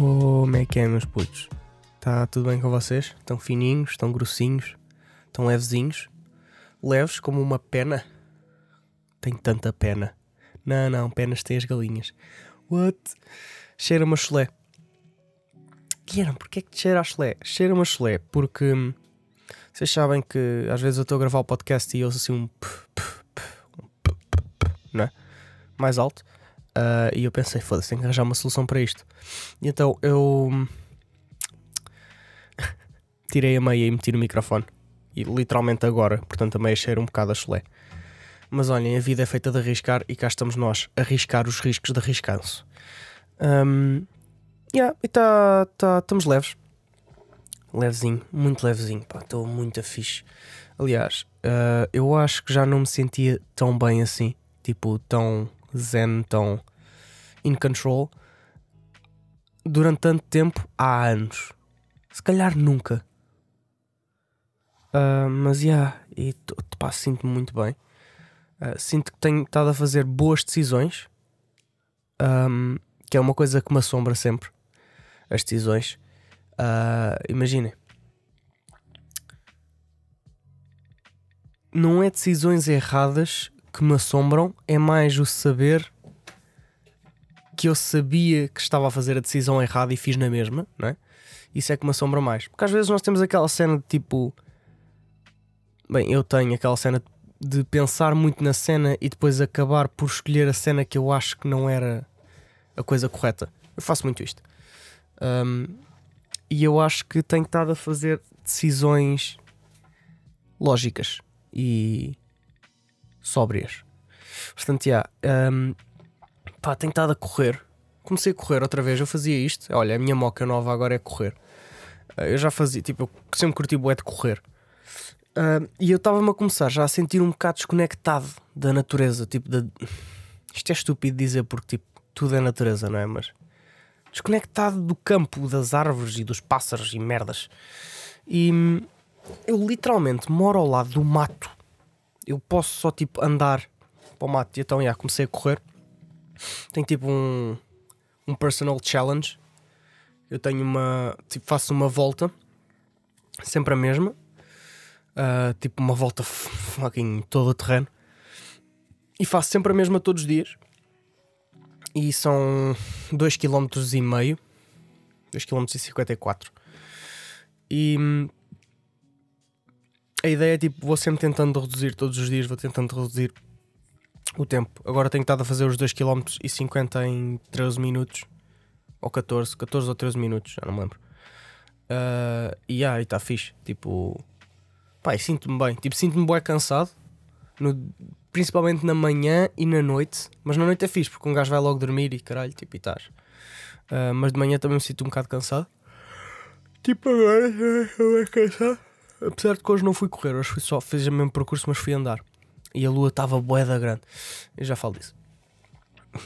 Como é que é, meus putos? Está tudo bem com vocês? Estão fininhos? Estão grossinhos? Estão levezinhos? Leves como uma pena? Tem tanta pena. Não, não, penas têm as galinhas. What? Cheira-me a chulé. Guilherme, porquê é que te cheira a chulé? Cheira-me a chulé porque hum, vocês sabem que às vezes eu estou a gravar o podcast e ouço assim um não é? mais alto. Ah, e eu pensei, foda-se, tenho que arranjar uma solução para isto. E então eu tirei a meia e meti no microfone. E literalmente agora, portanto a meia cheira um bocado a chulé. Mas olhem, a vida é feita de arriscar e cá estamos nós, arriscar os riscos de arriscar-se. Um, yeah, e tá, tá, estamos leves. Levezinho, muito levezinho, pá, estou muito fixe. Aliás, ah, eu acho que já não me sentia tão bem assim, tipo, tão zen, tão in control, durante tanto tempo há anos. Se calhar nunca. Ah, mas já, yeah, e sinto-me muito bem. Ah, sinto que tenho estado a fazer boas decisões, ahm, que é uma coisa que me assombra sempre. As decisões. Ah, Imaginem, não é decisões erradas que me assombram, é mais o saber que eu sabia que estava a fazer a decisão errada e fiz na mesma, não é? Isso é que me assombra mais. Porque às vezes nós temos aquela cena de tipo. Bem, eu tenho aquela cena de pensar muito na cena e depois acabar por escolher a cena que eu acho que não era a coisa correta. Eu faço muito isto. Um, e eu acho que tenho estado a fazer decisões lógicas e sóbrias. Portanto, já, um, pá, tenho estado a correr. Comecei a correr outra vez, eu fazia isto. Olha, a minha moca nova agora é correr. Uh, Eu já fazia, tipo, eu sempre curti bué de correr. Uh, e eu estava-me a começar já a sentir um bocado desconectado da natureza. Tipo, isto é estúpido dizer porque tipo, tudo é natureza, não é? Mas desconectado do campo, das árvores e dos pássaros e merdas. E hum, eu literalmente moro ao lado do mato. Eu posso só tipo andar para o mato. E então, já, comecei a correr. Tenho tipo um, um personal challenge. Eu tenho uma. Tipo, faço uma volta, sempre a mesma. Ah, tipo uma volta fucking todo o terreno. E faço sempre a mesma todos os dias. E são 2 km e meio. 2 km e 54. E hum, a ideia é tipo, vou sempre tentando reduzir todos os dias, vou tentando reduzir o tempo. Agora tenho estado a fazer os 2 km e 50 em 13 minutos. Ou 14, 14 ou 13 minutos, já não me lembro. Ah, e aí está fixe. Tipo, e sinto-me bem. Tipo, sinto-me bem cansado. No- principalmente na manhã e na noite. Mas na noite é fixe, porque um gajo vai logo dormir e caralho, tipo, e estás. Ah, mas de manhã também me sinto um bocado cansado. Tipo, agora estou bem cansado. Apesar de que hoje não fui correr, hoje fui só, fiz o mesmo percurso, mas fui andar. E a lua estava boeda grande. Eu já falo disso.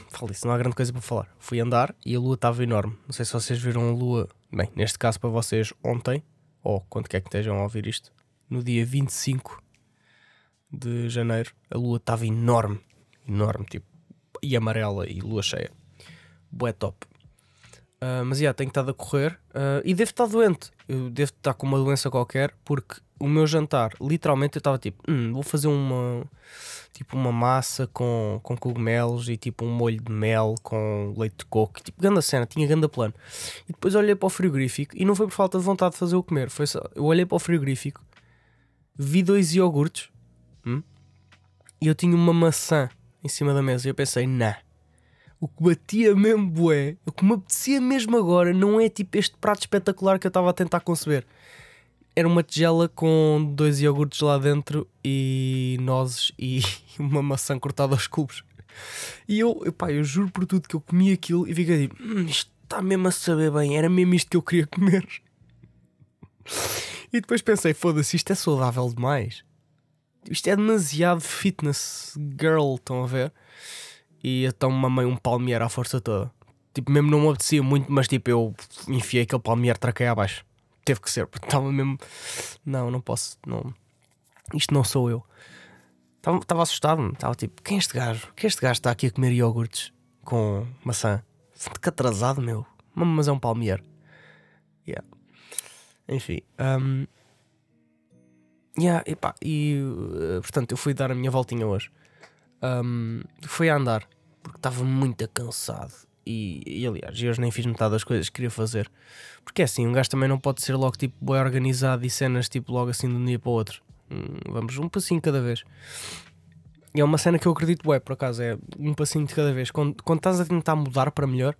Falo disso, não há grande coisa para falar. Fui andar e a lua estava enorme. Não sei se vocês viram a lua. Bem, neste caso para vocês ontem, ou quando quer que estejam a ouvir isto, no dia 25 de janeiro, a lua estava enorme. Enorme, tipo. E amarela e lua cheia. Bué top. Ah, mas já, tenho estado a correr ah, e devo estar doente. Eu devo estar com uma doença qualquer porque o meu jantar, literalmente, eu estava tipo, "Hum, vou fazer uma tipo uma massa com, com cogumelos e tipo um molho de mel com leite de coco. Tipo, grande cena, tinha grande plano. E depois olhei para o frigorífico e não foi por falta de vontade de fazer o comer. Foi só, eu olhei para o frigorífico, vi dois iogurtes hum, e eu tinha uma maçã em cima da mesa. E eu pensei, nah. O que batia mesmo bué, o que me apetecia mesmo agora, não é tipo este prato espetacular que eu estava a tentar conceber. Era uma tigela com dois iogurtes lá dentro e nozes e uma maçã cortada aos cubos. E eu, epá, eu juro por tudo que eu comi aquilo e fiquei tipo, hum, isto está mesmo a saber bem, era mesmo isto que eu queria comer. E depois pensei, foda-se, isto é saudável demais. Isto é demasiado fitness girl, estão a ver? E então mamei um palmier à força toda. Tipo, mesmo não me apetecia muito, mas tipo, eu enfiei aquele palmier traquei abaixo. Teve que ser, porque estava mesmo. Não, não posso. Não. Isto não sou eu. Estava assustado-me. Estava tipo, quem é este gajo? Quem é este gajo está aqui a comer iogurtes com maçã? Que atrasado, meu. mas é um palmier. Yeah. Enfim. Um, yeah, epá, e uh, portanto eu fui dar a minha voltinha hoje. Um, fui a andar porque estava muito cansado. E, e aliás, eu nem fiz metade das coisas que queria fazer. Porque é assim, um gajo também não pode ser logo tipo bem organizado e cenas tipo logo assim de um dia para o outro. Hum, vamos um passinho cada vez. E é uma cena que eu acredito, é por acaso, é um passinho de cada vez. Quando, quando estás a tentar mudar para melhor,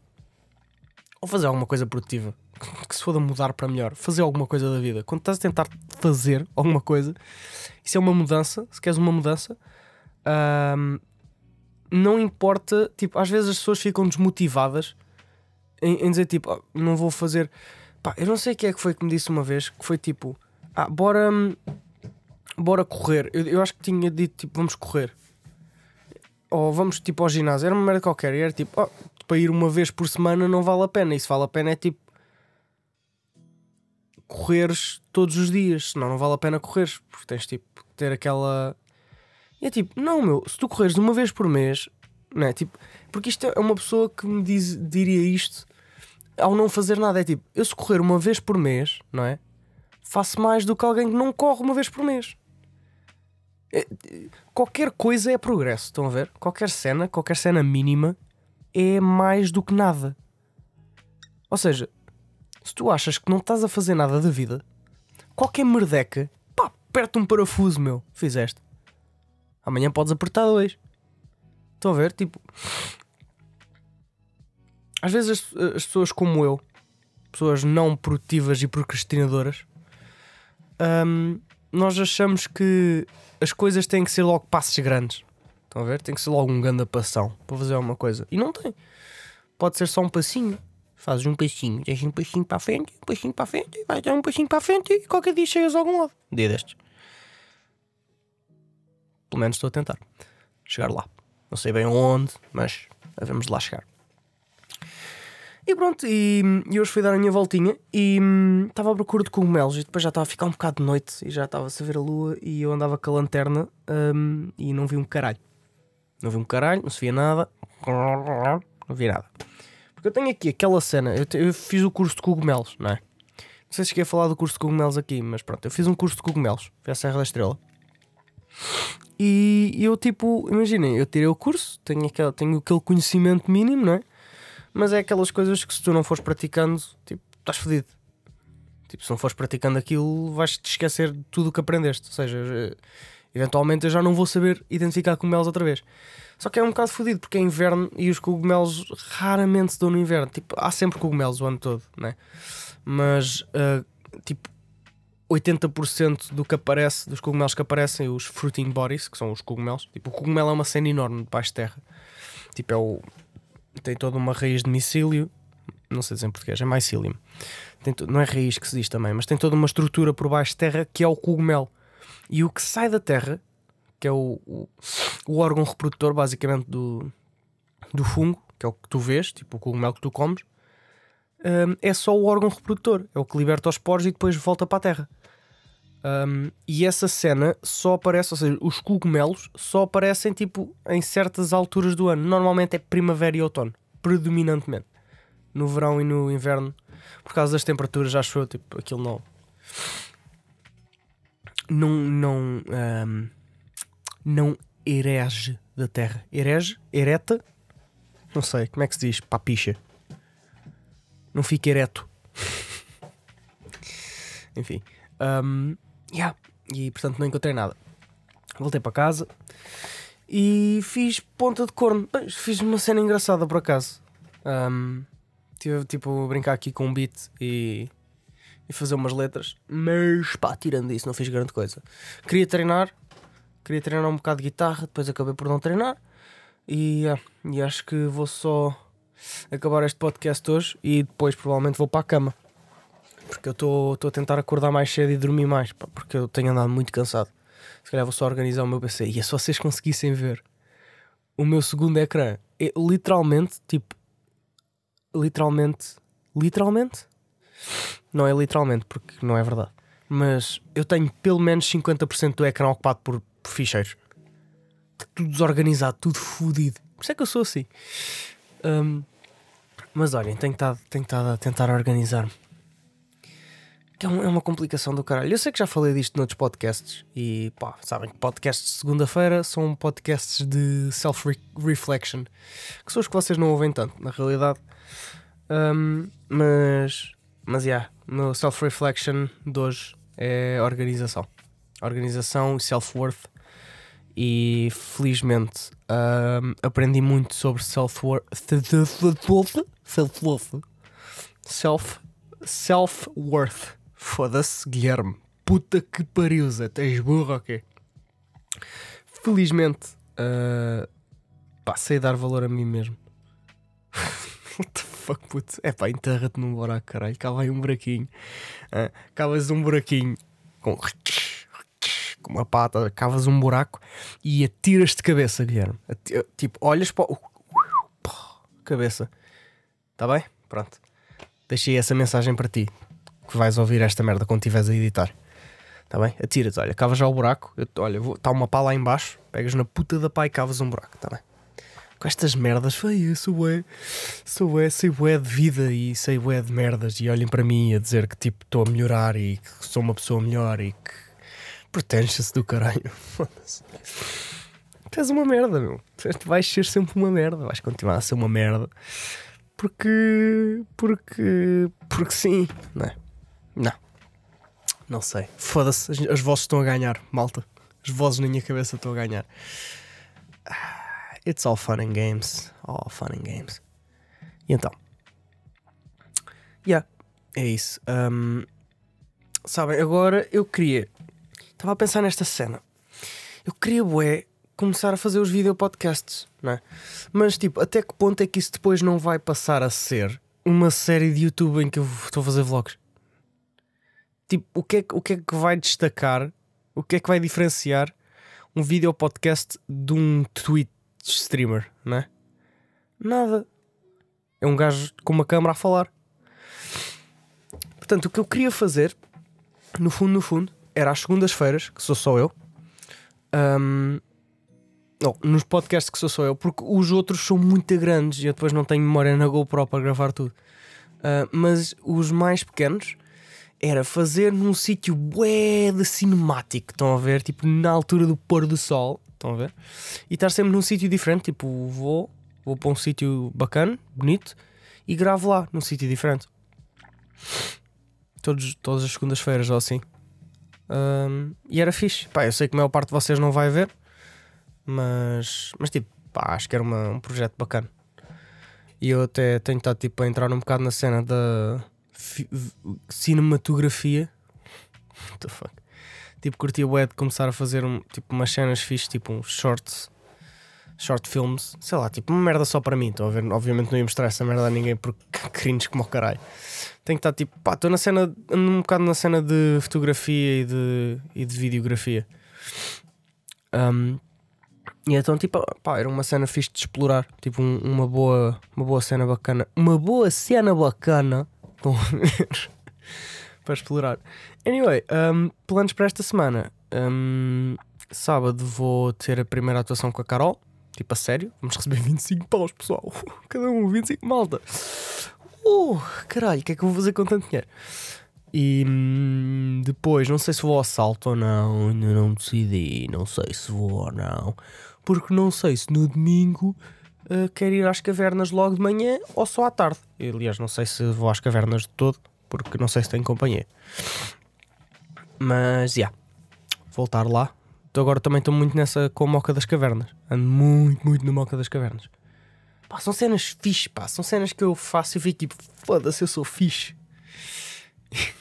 ou fazer alguma coisa produtiva, que se for a mudar para melhor, fazer alguma coisa da vida. Quando estás a tentar fazer alguma coisa, isso é uma mudança. Se queres uma mudança, hum, não importa. Tipo, às vezes as pessoas ficam desmotivadas em, em dizer tipo, oh, não vou fazer. Pá, eu não sei quem é que foi que me disse uma vez que foi tipo, ah, bora, bora correr. Eu, eu acho que tinha dito tipo, vamos correr. Ou vamos tipo ao ginásio. Era uma merda qualquer. E era tipo, oh, para ir uma vez por semana não vale a pena. E se vale a pena é tipo correres todos os dias, senão não vale a pena correres, porque tens tipo ter aquela. É tipo, não, meu, se tu correres uma vez por mês, não é? Tipo, porque isto é uma pessoa que me diz, diria isto ao não fazer nada. É tipo, eu se correr uma vez por mês, não é? Faço mais do que alguém que não corre uma vez por mês. É, qualquer coisa é progresso, estão a ver? Qualquer cena, qualquer cena mínima é mais do que nada. Ou seja, se tu achas que não estás a fazer nada da vida, qualquer merdeca, pá, aperta um parafuso, meu, fizeste. Amanhã podes apertar dois. Estão a ver? Tipo, às vezes as, as, pessoas como eu, pessoas não produtivas e procrastinadoras, hum, nós achamos que as coisas têm que ser logo passos grandes. Estão a ver? Tem que ser logo um grande passão para fazer alguma coisa. E não tem. Pode ser só um passinho. Fazes um passinho, tens um passinho para a frente, um passinho para a frente, vais dar um passinho para a frente e qualquer dia chegas a algum lado. Dia destes. Pelo menos estou a tentar chegar lá. Não sei bem onde, mas vamos lá chegar. E pronto, e, e hoje fui dar a minha voltinha e hum, estava à procura de cogumelos e depois já estava a ficar um bocado de noite e já estava a ver a lua e eu andava com a lanterna hum, e não vi um caralho. Não vi um caralho, não se via nada. Não vi nada. Eu tenho aqui aquela cena, eu, te, eu, fiz o curso de cogumelos, não é? Não sei se cheguei a falar do curso de cogumelos aqui, mas pronto, eu fiz um curso de cogumelos, foi a Serra da Estrela. E eu, tipo, imaginem, eu tirei o curso, tenho, aquele, tenho aquele conhecimento mínimo, não é? Mas é aquelas coisas que se tu não fores praticando, tipo, estás fodido. Tipo, se não fores praticando aquilo, vais-te esquecer de tudo o que aprendeste. Ou seja, eventualmente eu já não vou saber identificar cogumelos outra vez. Só que é um bocado fodido porque é inverno e os cogumelos raramente se dão no inverno. Tipo, há sempre cogumelos o ano todo, né? Mas, uh, tipo, 80% do que aparece, dos cogumelos que aparecem, os fruiting bodies, que são os cogumelos. Tipo, o cogumelo é uma cena enorme debaixo de terra. Tipo, é o. Tem toda uma raiz de micílio. Não sei dizer em português, é mycelium. To... Não é raiz que se diz também, mas tem toda uma estrutura por baixo de terra que é o cogumelo. E o que sai da terra que é o, o, órgão reprodutor, basicamente, do, do fungo, que é o que tu vês, tipo o cogumelo que tu comes, um, é só o órgão reprodutor, é o que liberta os poros e depois volta para a terra. Um, e essa cena só aparece, ou seja, os cogumelos só aparecem tipo em certas alturas do ano. Normalmente é primavera e outono, predominantemente. No verão e no inverno, por causa das temperaturas, acho eu, tipo, aquilo não. Não. não um, não herege da terra. Herege? Ereta? Não sei, como é que se diz? Papicha. Não fica ereto. Enfim. Um, yeah. E portanto não encontrei nada. Voltei para casa e fiz ponta de corno. Fiz uma cena engraçada por acaso. Um, tive tipo a brincar aqui com um beat e, e fazer umas letras. Mas pá, tirando isso, não fiz grande coisa. Queria treinar, Queria treinar um bocado de guitarra, depois acabei por não treinar. E, uh, e acho que vou só acabar este podcast hoje e depois provavelmente vou para a cama. Porque eu estou a tentar acordar mais cedo e dormir mais, pá, porque eu tenho andado muito cansado. Se calhar vou só organizar o meu PC. E é só vocês conseguissem ver o meu segundo ecrã. É literalmente, tipo, literalmente, literalmente? Não é literalmente, porque não é verdade. Mas eu tenho pelo menos 50% do ecrã ocupado por por ficheiros. Tudo desorganizado, tudo fodido. Por isso é que eu sou assim. Um, Mas olhem, tenho estado, tenho estado a tentar organizar-me. Que é, um- é uma complicação do caralho. Eu sei que já falei disto noutros podcasts e pá, sabem que podcasts de segunda-feira são podcasts de self-reflection, que são os que vocês não ouvem tanto, na realidade. Um, mas, mas, yeah, o meu self-reflection de hoje é organização. Organização e self-worth. E felizmente um, aprendi muito sobre self-worth. Self-worth. Self, self-worth. Foda-se, Guilherme. Puta que pariu, Zé. Tens burro quê? Felizmente, uh, pá, sei dar valor a mim mesmo. What the fuck, puto? É pá, enterra-te num buraco, caralho. Cava aí um buraquinho. Uh, cavas um buraquinho com, com uma pata, cavas um buraco e atiras de cabeça, Guilherme. Tipo, olhas para o. Cabeça. Tá bem? Pronto. Deixei essa mensagem para ti. Que vais ouvir esta merda quando estiveres a editar. Tá bem? Atira-te, olha, cavas já o buraco. Eu- olha, está uma pá lá em baixo. Pegas na puta da pá e cavas um buraco, tá bem? Com estas merdas, foi sou bué, sou bué, sei bué de vida e sei bué de merdas. E olhem para mim a dizer que tipo estou a melhorar e que sou uma pessoa melhor e que pertence-se do caralho. Foda-se. Tu és uma merda, meu. Tu vais ser sempre uma merda. Vais continuar a ser uma merda. Porque. Porque. Porque sim, não é? Não. Não sei. Foda-se. As, as vozes estão a ganhar, malta. As vozes na minha cabeça estão a ganhar. Ah, It's all fun and games. All fun and games. E então? Yeah, é isso. Um, sabem, agora eu queria. Estava a pensar nesta cena. Eu queria, bué, começar a fazer os videopodcasts, não é? Mas, tipo, até que ponto é que isso depois não vai passar a ser uma série de YouTube em que eu estou a fazer vlogs? Tipo, o que, é, que- o que é que vai destacar? O que é que vai diferenciar um videopodcast de um Twitch streamer, não é? Nada. É um gajo com uma câmera a falar. Portanto, o que eu queria fazer, no fundo, no fundo, era às segundas-feiras, que sou só eu. Ahm, não, nos podcasts que sou só eu, porque os outros são muito grandes e eu depois não tenho memória na GoPro para gravar tudo. Ah, mas os mais pequenos era fazer num sítio bué de cinemático, estão a ver? Tipo na altura do pôr do sol, estão a ver? E estar sempre num sítio diferente, tipo vou, vou para um sítio bacana, bonito, e gravo lá, num sítio diferente. Todos, todas as segundas-feiras ou assim. Ahm, e era fixe. Pá, eu sei que a maior parte de vocês não vai ver, mas, mas tipo, pá, acho que era uma- um projeto bacana. E eu até tenho estado tipo, a entrar um bocado na cena da cinematografia. What the fuck? Tipo, curtia o de começar a fazer um, tipo, umas cenas fixe, tipo uns shorts, short films, sei lá, tipo uma merda só para mim. Estão a ver? Obviamente não ia mostrar essa merda a ninguém porque cringe como o caralho. Tenho que estar tipo, pá, estou na cena, um bocado na cena de fotografia e de, e de videografia. Um, e então, tipo, pá, era uma cena fixe de explorar. Tipo, um- uma, boa, uma boa cena bacana. Uma boa cena bacana. Estão a ver? para explorar. Anyway, um, planos para esta semana. Um, sábado vou ter a primeira atuação com a Carol. Tipo, a sério. Vamos receber 25 paus, pessoal. Cada um, 25 malta. Uh, caralho, o que é que eu vou fazer com tanto dinheiro? E hum, depois, não sei se vou ao salto ou não, ainda não decidi, não sei se vou ou não, porque não sei se no domingo uh, quero ir às cavernas logo de manhã ou só à tarde. E, aliás, não sei se vou às cavernas de todo, porque não sei se tenho companhia. Mas, já, voltar lá. Então agora também estou muito nessa com a Moca das Cavernas. Ando muito, muito na Moca das Cavernas. Pá, são cenas fixe, pá. São cenas que eu faço e fico tipo, foda-se, eu sou fixe.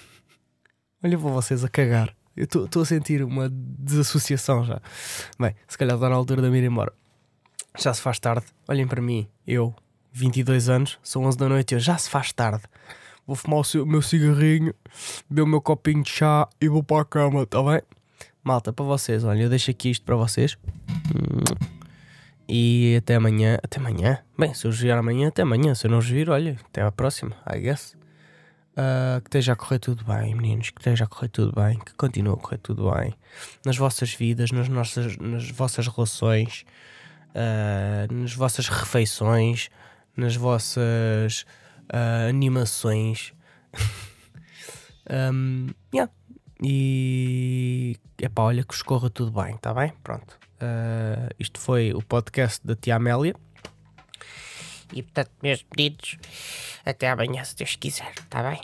Olha para vocês a cagar. Eu estou a sentir uma desassociação já. Bem, se calhar está na altura de me ir embora. Já se faz tarde. Olhem para mim. Eu, 22 anos, são 11 da noite eu já se faz tarde. Vou fumar o meu cigarrinho, beber o meu copinho de chá e vou para a cama, tá bem? Malta, para vocês, olha, eu deixo aqui isto para vocês. E até amanhã. Até amanhã? Bem, se eu vir amanhã, até amanhã. Se eu não vir, olha, até à próxima, I guess. Ah, que esteja a correr tudo bem, meninos. Que esteja a correr tudo bem. Que continue a correr tudo bem. Nas vossas vidas, nas, nossas, nas vossas relações, ah, nas vossas refeições, nas vossas uh, animações. um, yeah. E é pá, olha que escorra tudo bem, tá bem? Pronto. Uh, isto foi o podcast da Tia Amélia. E portanto, meus pedidos, até amanhã, se Deus quiser, está bem?